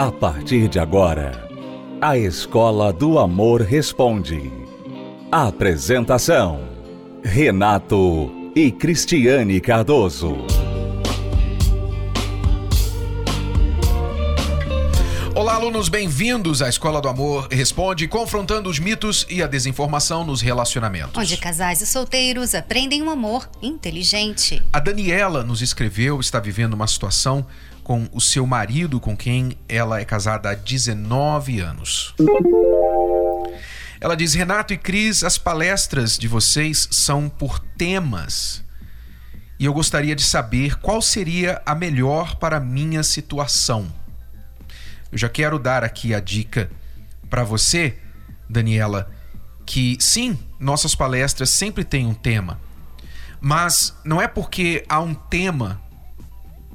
A partir de agora, a Escola do Amor Responde. Apresentação: Renato e Cristiane Cardoso. Olá, alunos, bem-vindos à Escola do Amor Responde, confrontando os mitos e a desinformação nos relacionamentos. Onde casais e solteiros aprendem um amor inteligente. A Daniela nos escreveu, está vivendo uma situação com o seu marido, com quem ela é casada há 19 anos. Ela diz: Renato e Cris, as palestras de vocês são por temas. E eu gostaria de saber qual seria a melhor para a minha situação. Eu já quero dar aqui a dica para você, Daniela, que sim, nossas palestras sempre têm um tema. Mas não é porque há um tema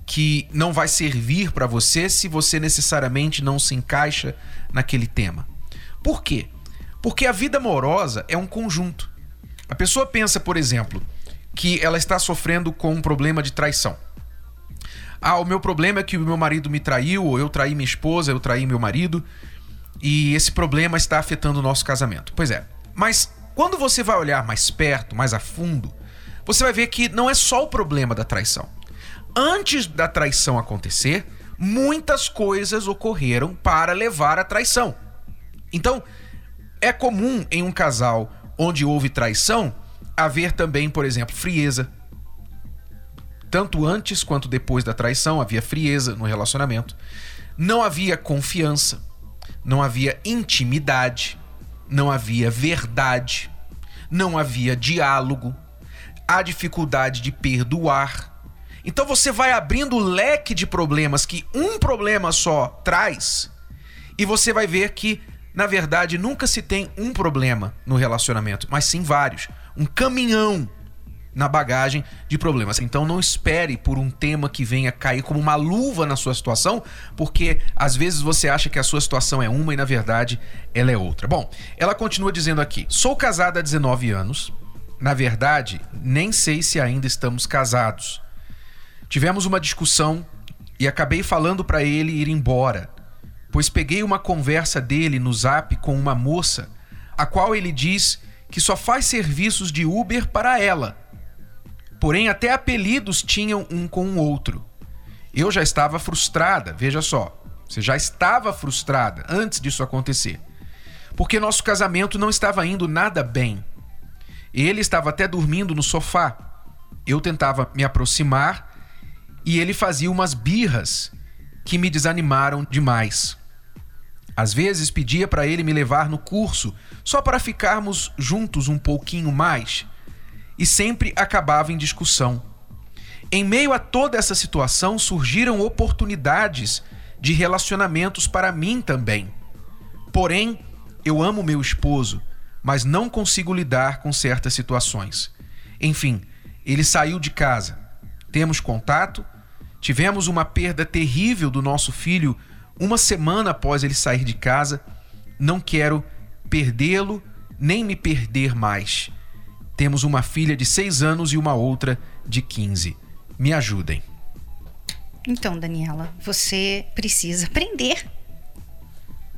que não vai servir para você se você necessariamente não se encaixa naquele tema. Por quê? Porque a vida amorosa é um conjunto. A pessoa pensa, por exemplo, que ela está sofrendo com um problema de traição. Ah, o meu problema é que o meu marido me traiu, ou eu traí minha esposa, eu traí meu marido, e esse problema está afetando o nosso casamento. Pois é. Mas quando você vai olhar mais perto, mais a fundo, você vai ver que não é só o problema da traição. Antes da traição acontecer, muitas coisas ocorreram para levar à traição. Então, é comum em um casal onde houve traição haver também, por exemplo, frieza, tanto antes quanto depois da traição havia frieza no relacionamento. Não havia confiança, não havia intimidade, não havia verdade, não havia diálogo, há dificuldade de perdoar. Então você vai abrindo o leque de problemas que um problema só traz, e você vai ver que, na verdade, nunca se tem um problema no relacionamento, mas sim vários. Um caminhão na bagagem de problemas. Então não espere por um tema que venha cair como uma luva na sua situação, porque às vezes você acha que a sua situação é uma e na verdade ela é outra. Bom, ela continua dizendo aqui: "Sou casada há 19 anos. Na verdade, nem sei se ainda estamos casados. Tivemos uma discussão e acabei falando para ele ir embora, pois peguei uma conversa dele no Zap com uma moça, a qual ele diz que só faz serviços de Uber para ela Porém, até apelidos tinham um com o outro. Eu já estava frustrada, veja só. Você já estava frustrada antes disso acontecer. Porque nosso casamento não estava indo nada bem. Ele estava até dormindo no sofá. Eu tentava me aproximar e ele fazia umas birras que me desanimaram demais. Às vezes pedia para ele me levar no curso só para ficarmos juntos um pouquinho mais e sempre acabava em discussão. Em meio a toda essa situação surgiram oportunidades de relacionamentos para mim também. Porém, eu amo meu esposo, mas não consigo lidar com certas situações. Enfim, ele saiu de casa. Temos contato, tivemos uma perda terrível do nosso filho uma semana após ele sair de casa. Não quero perdê-lo nem me perder mais. Temos uma filha de 6 anos e uma outra de 15. Me ajudem. Então, Daniela, você precisa aprender.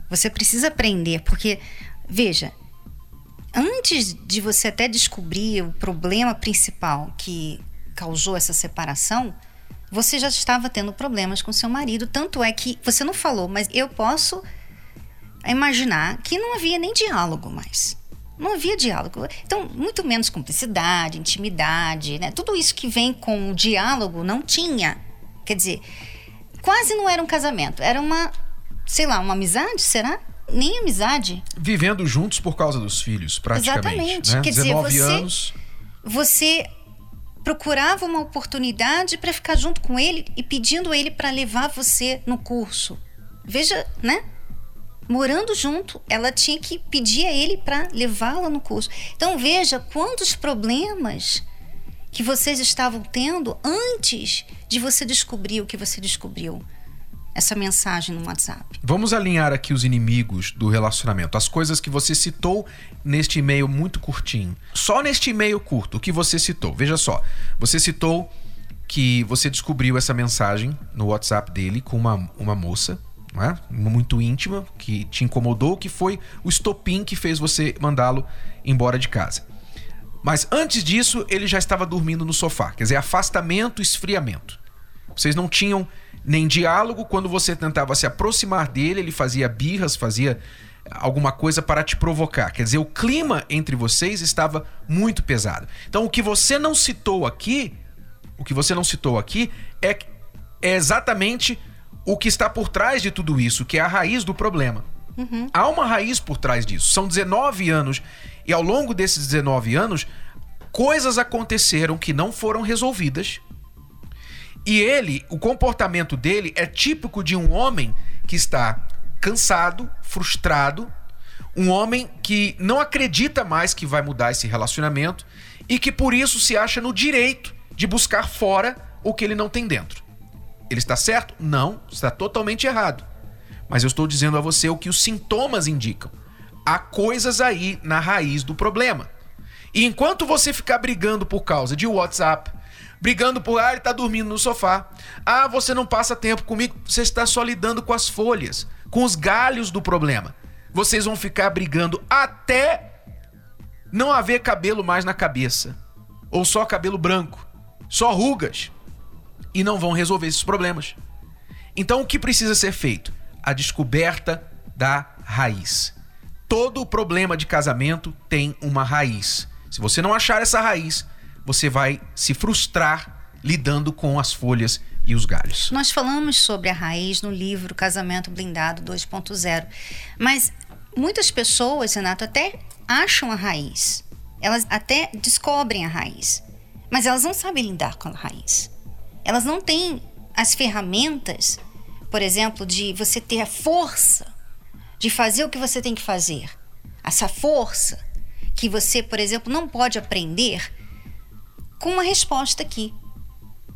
Você precisa aprender, porque, veja, antes de você até descobrir o problema principal que causou essa separação, você já estava tendo problemas com seu marido. Tanto é que você não falou, mas eu posso imaginar que não havia nem diálogo mais. Não havia diálogo. Então, muito menos cumplicidade, intimidade, né? Tudo isso que vem com o diálogo não tinha. Quer dizer, quase não era um casamento. Era uma, sei lá, uma amizade, será? Nem amizade. Vivendo juntos por causa dos filhos, praticamente. Exatamente. Né? Quer 19 dizer, você, anos. você procurava uma oportunidade para ficar junto com ele e pedindo ele para levar você no curso. Veja, né? morando junto, ela tinha que pedir a ele para levá-la no curso. Então veja quantos problemas que vocês estavam tendo antes de você descobrir o que você descobriu. Essa mensagem no WhatsApp. Vamos alinhar aqui os inimigos do relacionamento, as coisas que você citou neste e-mail muito curtinho. Só neste e-mail curto, o que você citou. Veja só, você citou que você descobriu essa mensagem no WhatsApp dele com uma, uma moça é? muito íntima, que te incomodou, que foi o estopim que fez você mandá-lo embora de casa. Mas antes disso, ele já estava dormindo no sofá. Quer dizer, afastamento, esfriamento. Vocês não tinham nem diálogo. Quando você tentava se aproximar dele, ele fazia birras, fazia alguma coisa para te provocar. Quer dizer, o clima entre vocês estava muito pesado. Então, o que você não citou aqui, o que você não citou aqui é, é exatamente o que está por trás de tudo isso, que é a raiz do problema. Uhum. Há uma raiz por trás disso. São 19 anos e ao longo desses 19 anos, coisas aconteceram que não foram resolvidas. E ele, o comportamento dele é típico de um homem que está cansado, frustrado, um homem que não acredita mais que vai mudar esse relacionamento e que por isso se acha no direito de buscar fora o que ele não tem dentro. Ele está certo? Não, está totalmente errado. Mas eu estou dizendo a você o que os sintomas indicam há coisas aí na raiz do problema. E enquanto você ficar brigando por causa de WhatsApp, brigando por ah, ele tá dormindo no sofá, ah, você não passa tempo comigo, você está só lidando com as folhas, com os galhos do problema. Vocês vão ficar brigando até não haver cabelo mais na cabeça, ou só cabelo branco, só rugas, e não vão resolver esses problemas. Então o que precisa ser feito? A descoberta da raiz. Todo problema de casamento tem uma raiz. Se você não achar essa raiz, você vai se frustrar lidando com as folhas e os galhos. Nós falamos sobre a raiz no livro Casamento Blindado 2.0, mas muitas pessoas, Renato, até acham a raiz. Elas até descobrem a raiz, mas elas não sabem lidar com a raiz. Elas não têm as ferramentas, por exemplo, de você ter a força de fazer o que você tem que fazer. Essa força que você, por exemplo, não pode aprender com uma resposta aqui,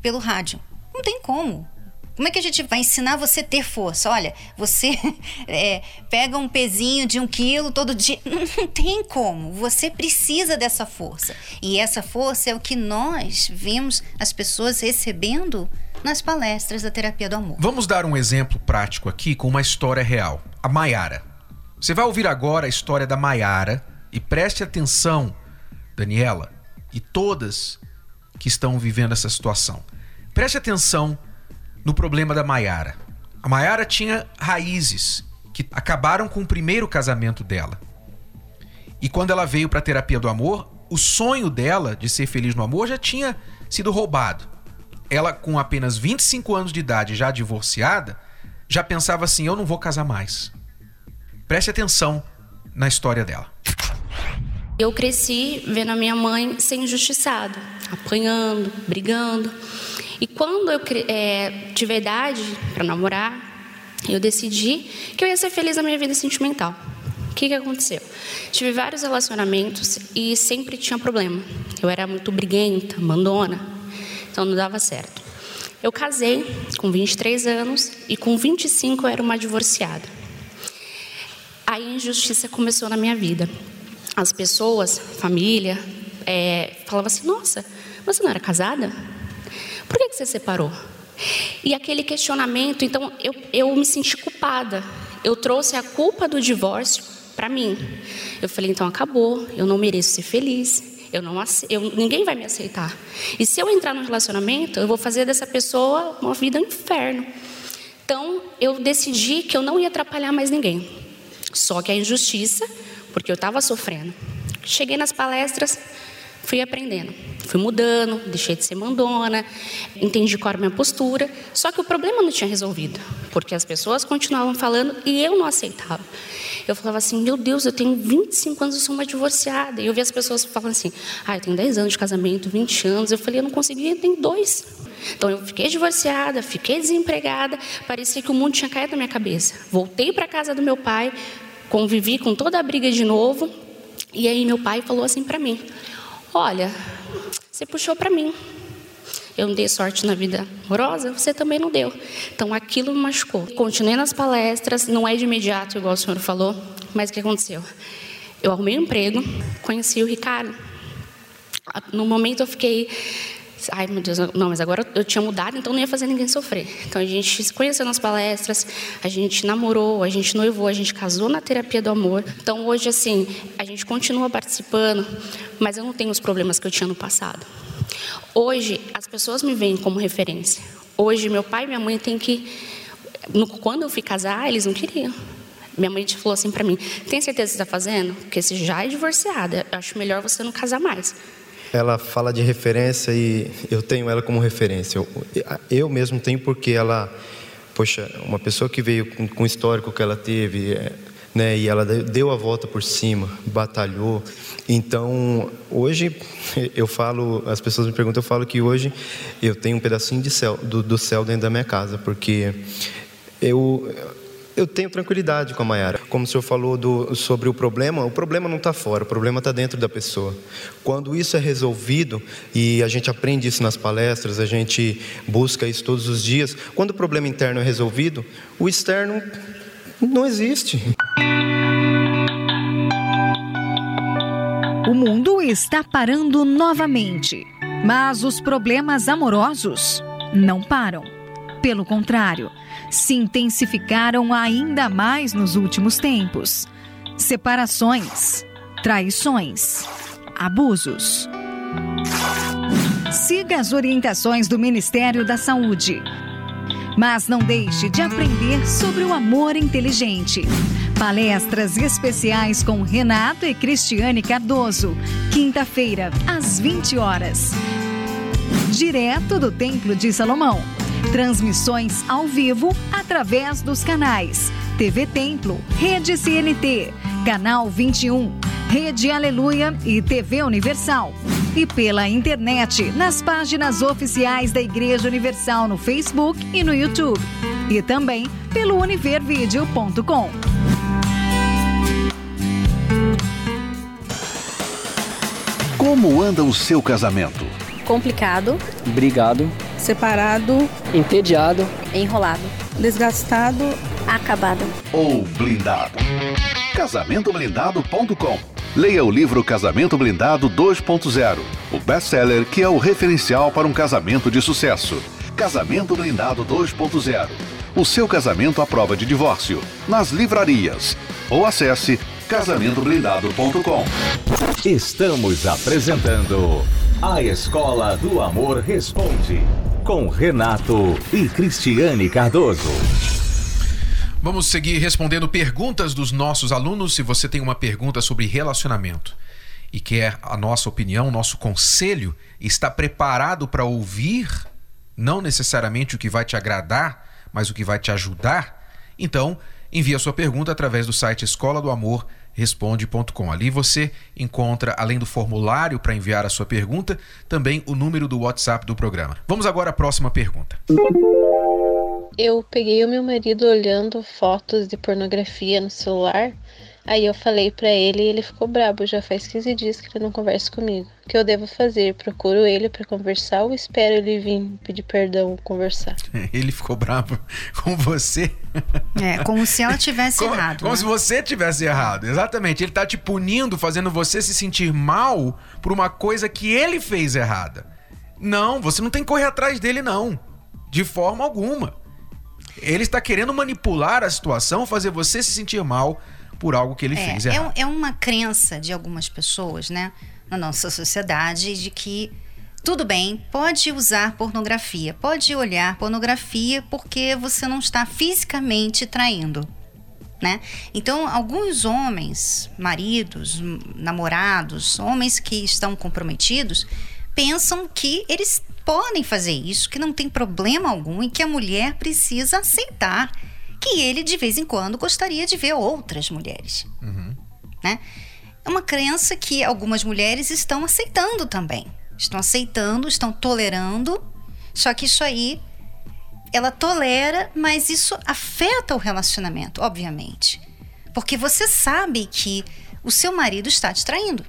pelo rádio. Não tem como. Como é que a gente vai ensinar você a ter força? Olha, você é, pega um pezinho de um quilo todo dia. Não tem como. Você precisa dessa força. E essa força é o que nós vemos as pessoas recebendo nas palestras da terapia do amor. Vamos dar um exemplo prático aqui com uma história real. A Maiara. Você vai ouvir agora a história da Maiara e preste atenção, Daniela, e todas que estão vivendo essa situação. Preste atenção no problema da Maiara. A Maiara tinha raízes que acabaram com o primeiro casamento dela. E quando ela veio para a terapia do amor, o sonho dela de ser feliz no amor já tinha sido roubado. Ela, com apenas 25 anos de idade, já divorciada, já pensava assim: eu não vou casar mais. Preste atenção na história dela. Eu cresci vendo a minha mãe ser injustiçada, apanhando, brigando. E quando eu é, tive idade para namorar, eu decidi que eu ia ser feliz na minha vida sentimental. O que, que aconteceu? Tive vários relacionamentos e sempre tinha problema. Eu era muito briguenta, mandona, então não dava certo. Eu casei com 23 anos e com 25 eu era uma divorciada. A injustiça começou na minha vida. As pessoas, família, é, falavam assim: Nossa, você não era casada? Por que, você separou? E aquele questionamento, então eu, eu me senti culpada. Eu trouxe a culpa do divórcio para mim. Eu falei: então acabou, eu não mereço ser feliz. Eu não, eu, ninguém vai me aceitar. E se eu entrar no relacionamento, eu vou fazer dessa pessoa uma vida um inferno. Então eu decidi que eu não ia atrapalhar mais ninguém. Só que a injustiça, porque eu estava sofrendo. Cheguei nas palestras, fui aprendendo. Fui mudando, deixei de ser mandona, entendi qual era a minha postura. Só que o problema não tinha resolvido, porque as pessoas continuavam falando e eu não aceitava. Eu falava assim: meu Deus, eu tenho 25 anos, eu sou uma divorciada. E eu via as pessoas falando assim: ah, eu tenho 10 anos de casamento, 20 anos. Eu falei: eu não consegui, eu tenho dois. Então eu fiquei divorciada, fiquei desempregada, parecia que o mundo tinha caído na minha cabeça. Voltei para casa do meu pai, convivi com toda a briga de novo. E aí meu pai falou assim para mim: Olha, você puxou para mim. Eu não dei sorte na vida amorosa, você também não deu. Então aquilo me machucou. Continuei nas palestras, não é de imediato, igual o senhor falou, mas o que aconteceu? Eu arrumei um emprego, conheci o Ricardo. No momento eu fiquei ai meu Deus, não, mas agora eu tinha mudado, então não ia fazer ninguém sofrer. Então a gente se conheceu nas palestras, a gente namorou, a gente noivou, a gente casou na terapia do amor. Então hoje, assim, a gente continua participando, mas eu não tenho os problemas que eu tinha no passado. Hoje, as pessoas me veem como referência. Hoje, meu pai e minha mãe têm que. Quando eu fui casar, eles não queriam. Minha mãe falou assim para mim: tem certeza que está fazendo? Porque você já é divorciada, acho melhor você não casar mais. Ela fala de referência e eu tenho ela como referência. Eu, eu mesmo tenho porque ela, poxa, uma pessoa que veio com, com o histórico que ela teve, é, né, e ela deu a volta por cima, batalhou. Então, hoje eu falo, as pessoas me perguntam, eu falo que hoje eu tenho um pedacinho de céu, do, do céu dentro da minha casa, porque eu eu tenho tranquilidade com a Mayara. Como o senhor falou do, sobre o problema, o problema não está fora, o problema está dentro da pessoa. Quando isso é resolvido, e a gente aprende isso nas palestras, a gente busca isso todos os dias, quando o problema interno é resolvido, o externo não existe. O mundo está parando novamente, mas os problemas amorosos não param. Pelo contrário, se intensificaram ainda mais nos últimos tempos. Separações, traições, abusos. Siga as orientações do Ministério da Saúde. Mas não deixe de aprender sobre o amor inteligente. Palestras especiais com Renato e Cristiane Cardoso. Quinta-feira, às 20 horas. Direto do Templo de Salomão. Transmissões ao vivo através dos canais TV Templo, Rede CNT, Canal 21, Rede Aleluia e TV Universal. E pela internet, nas páginas oficiais da Igreja Universal no Facebook e no YouTube. E também pelo univervideo.com. Como anda o seu casamento? Complicado. Brigado separado, entediado, enrolado, desgastado, acabado ou blindado. Casamentoblindado.com Leia o livro Casamento Blindado 2.0, o best-seller que é o referencial para um casamento de sucesso. Casamento Blindado 2.0. O seu casamento à prova de divórcio. Nas livrarias. Ou acesse casamentoblindado.com. Estamos apresentando A Escola do Amor Responde com Renato e Cristiane Cardoso. Vamos seguir respondendo perguntas dos nossos alunos. Se você tem uma pergunta sobre relacionamento e quer a nossa opinião, nosso conselho, está preparado para ouvir não necessariamente o que vai te agradar, mas o que vai te ajudar, então envie a sua pergunta através do site escola do amor responde.com. Ali você encontra, além do formulário para enviar a sua pergunta, também o número do WhatsApp do programa. Vamos agora à próxima pergunta. Eu peguei o meu marido olhando fotos de pornografia no celular Aí eu falei para ele e ele ficou brabo. Já faz 15 dias que ele não conversa comigo. O que eu devo fazer? Procuro ele para conversar ou espero ele vir pedir perdão conversar? Ele ficou bravo com você? É, como se ela tivesse como, errado. Como né? se você tivesse errado. Exatamente. Ele tá te punindo, fazendo você se sentir mal por uma coisa que ele fez errada. Não, você não tem que correr atrás dele, não. De forma alguma. Ele está querendo manipular a situação, fazer você se sentir mal por algo que ele é, fez é errado. É, uma crença de algumas pessoas, né, na nossa sociedade, de que tudo bem, pode usar pornografia, pode olhar pornografia porque você não está fisicamente traindo. Né? Então, alguns homens, maridos, namorados, homens que estão comprometidos, pensam que eles podem fazer isso, que não tem problema algum e que a mulher precisa aceitar que ele de vez em quando gostaria de ver outras mulheres. Uhum. Né? É uma crença que algumas mulheres estão aceitando também. Estão aceitando, estão tolerando, só que isso aí ela tolera, mas isso afeta o relacionamento, obviamente. Porque você sabe que o seu marido está te traindo.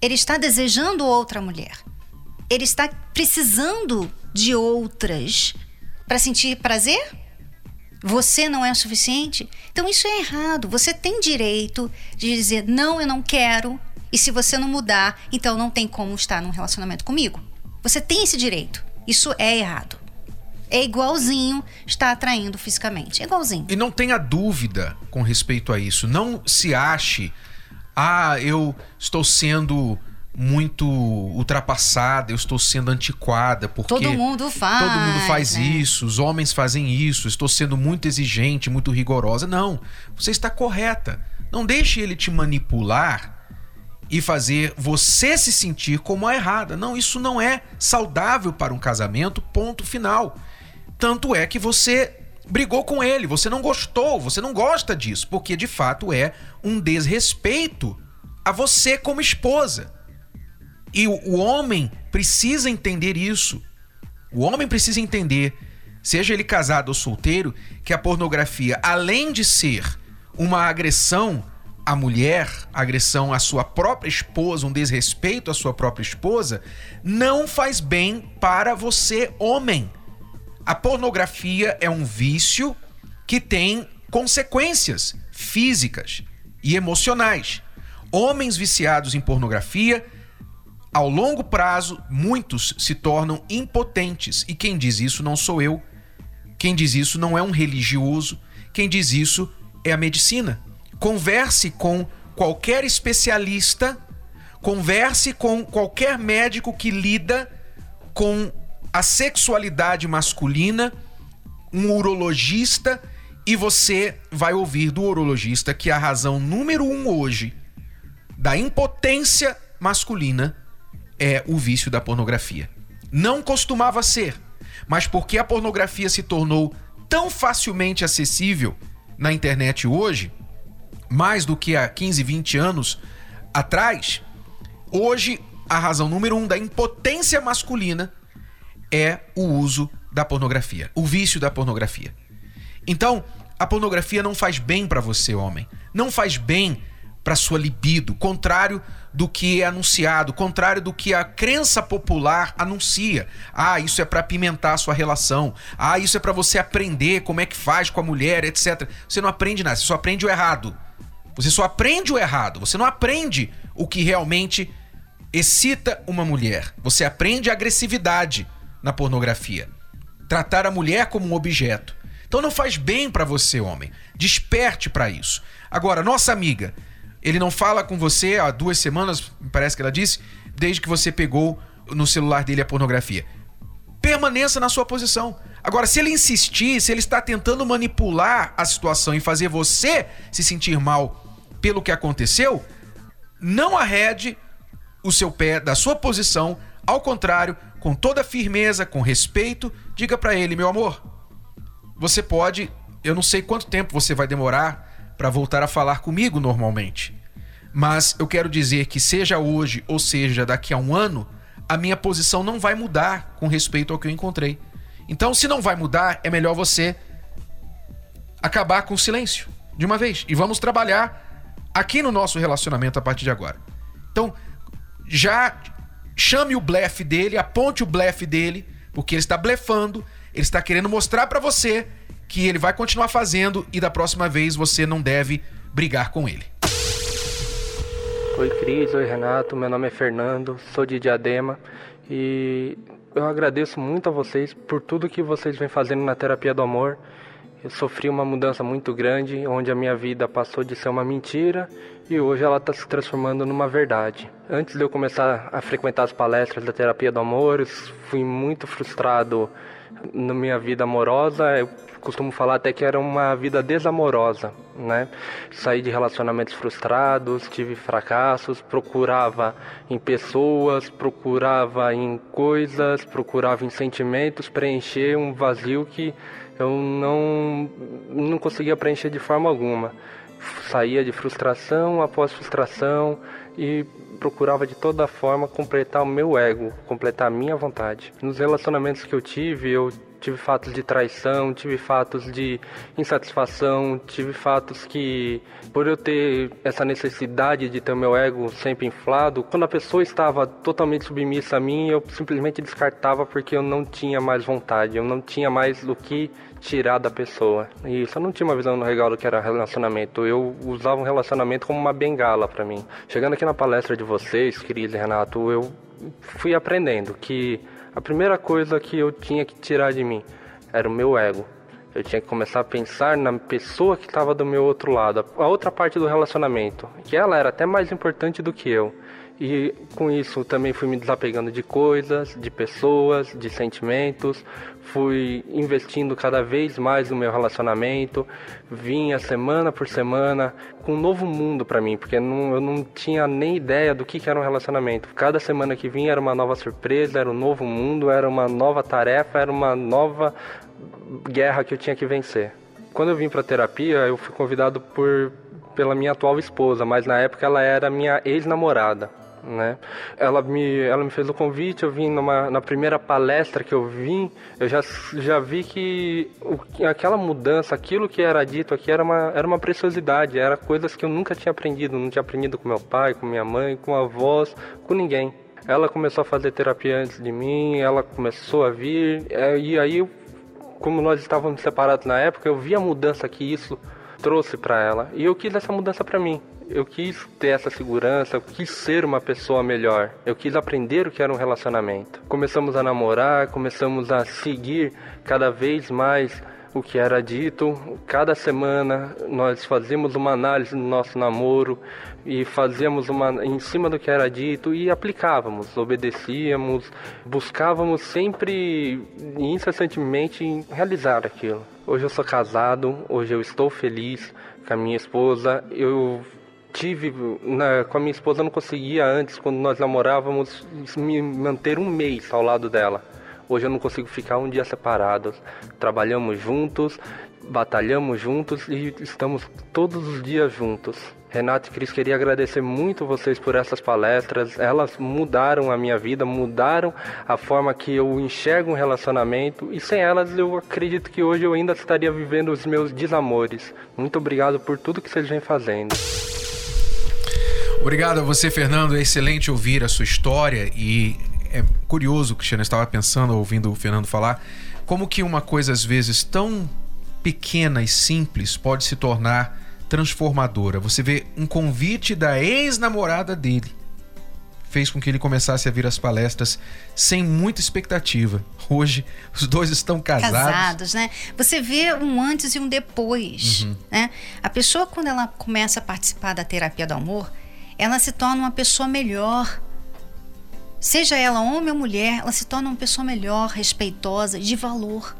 Ele está desejando outra mulher. Ele está precisando de outras para sentir prazer você não é suficiente? Então isso é errado. Você tem direito de dizer não, eu não quero. E se você não mudar, então não tem como estar num relacionamento comigo. Você tem esse direito. Isso é errado. É igualzinho estar atraindo fisicamente. É igualzinho. E não tenha dúvida com respeito a isso. Não se ache, ah, eu estou sendo muito ultrapassada, eu estou sendo antiquada, porque todo mundo faz. Todo mundo faz né? isso, os homens fazem isso, estou sendo muito exigente, muito rigorosa. Não, você está correta. Não deixe ele te manipular e fazer você se sentir como a errada. Não, isso não é saudável para um casamento, ponto final. Tanto é que você brigou com ele, você não gostou, você não gosta disso, porque de fato é um desrespeito a você como esposa. E o homem precisa entender isso. O homem precisa entender, seja ele casado ou solteiro, que a pornografia, além de ser uma agressão à mulher, agressão à sua própria esposa, um desrespeito à sua própria esposa, não faz bem para você, homem. A pornografia é um vício que tem consequências físicas e emocionais. Homens viciados em pornografia ao longo prazo, muitos se tornam impotentes. E quem diz isso não sou eu. Quem diz isso não é um religioso. Quem diz isso é a medicina. Converse com qualquer especialista, converse com qualquer médico que lida com a sexualidade masculina, um urologista, e você vai ouvir do urologista que a razão número um hoje da impotência masculina é o vício da pornografia. Não costumava ser, mas porque a pornografia se tornou tão facilmente acessível na internet hoje, mais do que há 15, 20 anos atrás, hoje a razão número um da impotência masculina é o uso da pornografia, o vício da pornografia. Então, a pornografia não faz bem para você, homem. Não faz bem para sua libido, contrário do que é anunciado, contrário do que a crença popular anuncia. Ah, isso é para apimentar a sua relação. Ah, isso é para você aprender como é que faz com a mulher, etc. Você não aprende nada, você só aprende o errado. Você só aprende o errado, você não aprende o que realmente excita uma mulher. Você aprende a agressividade na pornografia. Tratar a mulher como um objeto. Então não faz bem para você, homem. Desperte para isso. Agora, nossa amiga, ele não fala com você há duas semanas, parece que ela disse, desde que você pegou no celular dele a pornografia. Permaneça na sua posição. Agora, se ele insistir, se ele está tentando manipular a situação e fazer você se sentir mal pelo que aconteceu, não arrede o seu pé da sua posição, ao contrário, com toda firmeza, com respeito, diga para ele, meu amor, você pode, eu não sei quanto tempo você vai demorar para voltar a falar comigo normalmente. Mas eu quero dizer que, seja hoje ou seja daqui a um ano, a minha posição não vai mudar com respeito ao que eu encontrei. Então, se não vai mudar, é melhor você acabar com o silêncio de uma vez. E vamos trabalhar aqui no nosso relacionamento a partir de agora. Então, já chame o blefe dele, aponte o blefe dele, porque ele está blefando, ele está querendo mostrar para você que ele vai continuar fazendo e da próxima vez você não deve brigar com ele. Oi Cris, oi Renato, meu nome é Fernando, sou de Diadema e eu agradeço muito a vocês por tudo que vocês vêm fazendo na terapia do amor. Eu sofri uma mudança muito grande, onde a minha vida passou de ser uma mentira e hoje ela está se transformando numa verdade. Antes de eu começar a frequentar as palestras da terapia do amor, eu fui muito frustrado na minha vida amorosa. Eu costumo falar até que era uma vida desamorosa, né? Saí de relacionamentos frustrados, tive fracassos, procurava em pessoas, procurava em coisas, procurava em sentimentos preencher um vazio que eu não não conseguia preencher de forma alguma. Saía de frustração após frustração e procurava de toda forma completar o meu ego, completar a minha vontade. Nos relacionamentos que eu tive, eu tive fatos de traição, tive fatos de insatisfação, tive fatos que, por eu ter essa necessidade de ter o meu ego sempre inflado, quando a pessoa estava totalmente submissa a mim, eu simplesmente descartava porque eu não tinha mais vontade, eu não tinha mais do que tirar da pessoa. E isso eu não tinha uma visão legal do que era relacionamento. Eu usava um relacionamento como uma bengala para mim. Chegando aqui na palestra de vocês, Cris e Renato, eu fui aprendendo que a primeira coisa que eu tinha que tirar de mim era o meu ego. Eu tinha que começar a pensar na pessoa que estava do meu outro lado, a outra parte do relacionamento, que ela era até mais importante do que eu. E com isso também fui me desapegando de coisas, de pessoas, de sentimentos, fui investindo cada vez mais no meu relacionamento, vinha semana por semana com um novo mundo para mim, porque não, eu não tinha nem ideia do que, que era um relacionamento. Cada semana que vinha era uma nova surpresa, era um novo mundo, era uma nova tarefa, era uma nova guerra que eu tinha que vencer. Quando eu vim para terapia, eu fui convidado por pela minha atual esposa, mas na época ela era minha ex-namorada né? Ela me, ela me fez o convite, eu vim numa, na primeira palestra que eu vim, eu já, já vi que o, aquela mudança, aquilo que era dito aqui era uma, era uma preciosidade, era coisas que eu nunca tinha aprendido, não tinha aprendido com meu pai, com minha mãe, com avós, com ninguém. Ela começou a fazer terapia antes de mim, ela começou a vir, é, e aí, como nós estávamos separados na época, eu vi a mudança que isso trouxe para ela, e eu quis essa mudança para mim eu quis ter essa segurança, eu quis ser uma pessoa melhor. Eu quis aprender o que era um relacionamento. Começamos a namorar, começamos a seguir cada vez mais o que era dito. Cada semana nós fazíamos uma análise do nosso namoro e fazíamos uma em cima do que era dito e aplicávamos, obedecíamos, buscávamos sempre incessantemente realizar aquilo. Hoje eu sou casado, hoje eu estou feliz com a minha esposa. Eu tive na, com a minha esposa, não conseguia antes, quando nós namorávamos, me manter um mês ao lado dela. Hoje eu não consigo ficar um dia separados. Trabalhamos juntos, batalhamos juntos e estamos todos os dias juntos. Renato e Cris, queria agradecer muito vocês por essas palestras. Elas mudaram a minha vida, mudaram a forma que eu enxergo um relacionamento e sem elas eu acredito que hoje eu ainda estaria vivendo os meus desamores. Muito obrigado por tudo que vocês vêm fazendo. Obrigado a você, Fernando. É excelente ouvir a sua história e é curioso, Cristiano, eu estava pensando, ouvindo o Fernando falar, como que uma coisa às vezes tão pequena e simples pode se tornar transformadora. Você vê um convite da ex-namorada dele fez com que ele começasse a vir às palestras sem muita expectativa. Hoje, os dois estão casados. Casados, né? Você vê um antes e um depois, uhum. né? A pessoa, quando ela começa a participar da terapia do amor, ela se torna uma pessoa melhor. Seja ela homem ou mulher, ela se torna uma pessoa melhor, respeitosa, de valor.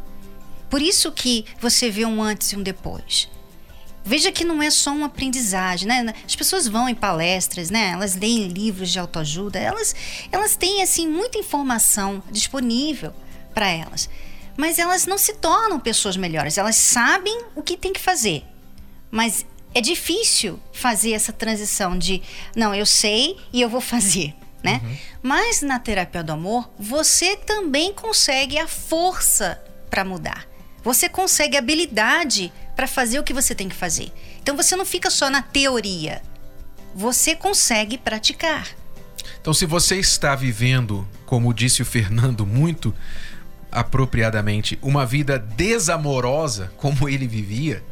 Por isso que você vê um antes e um depois. Veja que não é só uma aprendizagem, né? As pessoas vão em palestras, né? Elas leem livros de autoajuda, elas, elas têm assim muita informação disponível para elas, mas elas não se tornam pessoas melhores. Elas sabem o que tem que fazer, mas é difícil fazer essa transição de não, eu sei e eu vou fazer. Né? Uhum. Mas na terapia do amor, você também consegue a força para mudar. Você consegue habilidade para fazer o que você tem que fazer. Então você não fica só na teoria. Você consegue praticar. Então, se você está vivendo, como disse o Fernando muito apropriadamente, uma vida desamorosa como ele vivia,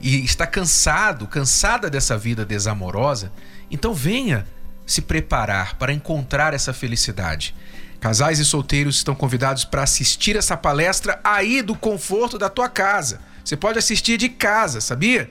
e está cansado, cansada dessa vida desamorosa, então venha se preparar para encontrar essa felicidade. Casais e solteiros estão convidados para assistir essa palestra aí do conforto da tua casa. Você pode assistir de casa, sabia?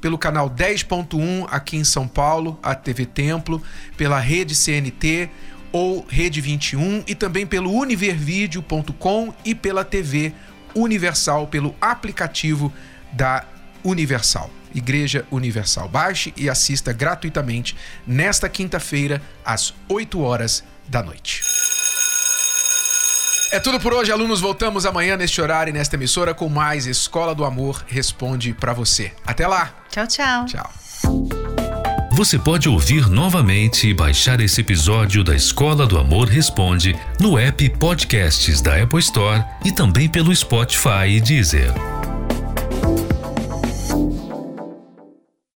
Pelo canal 10.1 aqui em São Paulo, a TV Templo, pela rede CNT ou Rede 21 e também pelo univervideo.com e pela TV Universal pelo aplicativo da Universal. Igreja Universal. Baixe e assista gratuitamente nesta quinta-feira, às 8 horas da noite. É tudo por hoje, alunos. Voltamos amanhã neste horário e nesta emissora com mais Escola do Amor Responde para você. Até lá. Tchau, tchau. Tchau. Você pode ouvir novamente e baixar esse episódio da Escola do Amor Responde no app Podcasts da Apple Store e também pelo Spotify e Deezer.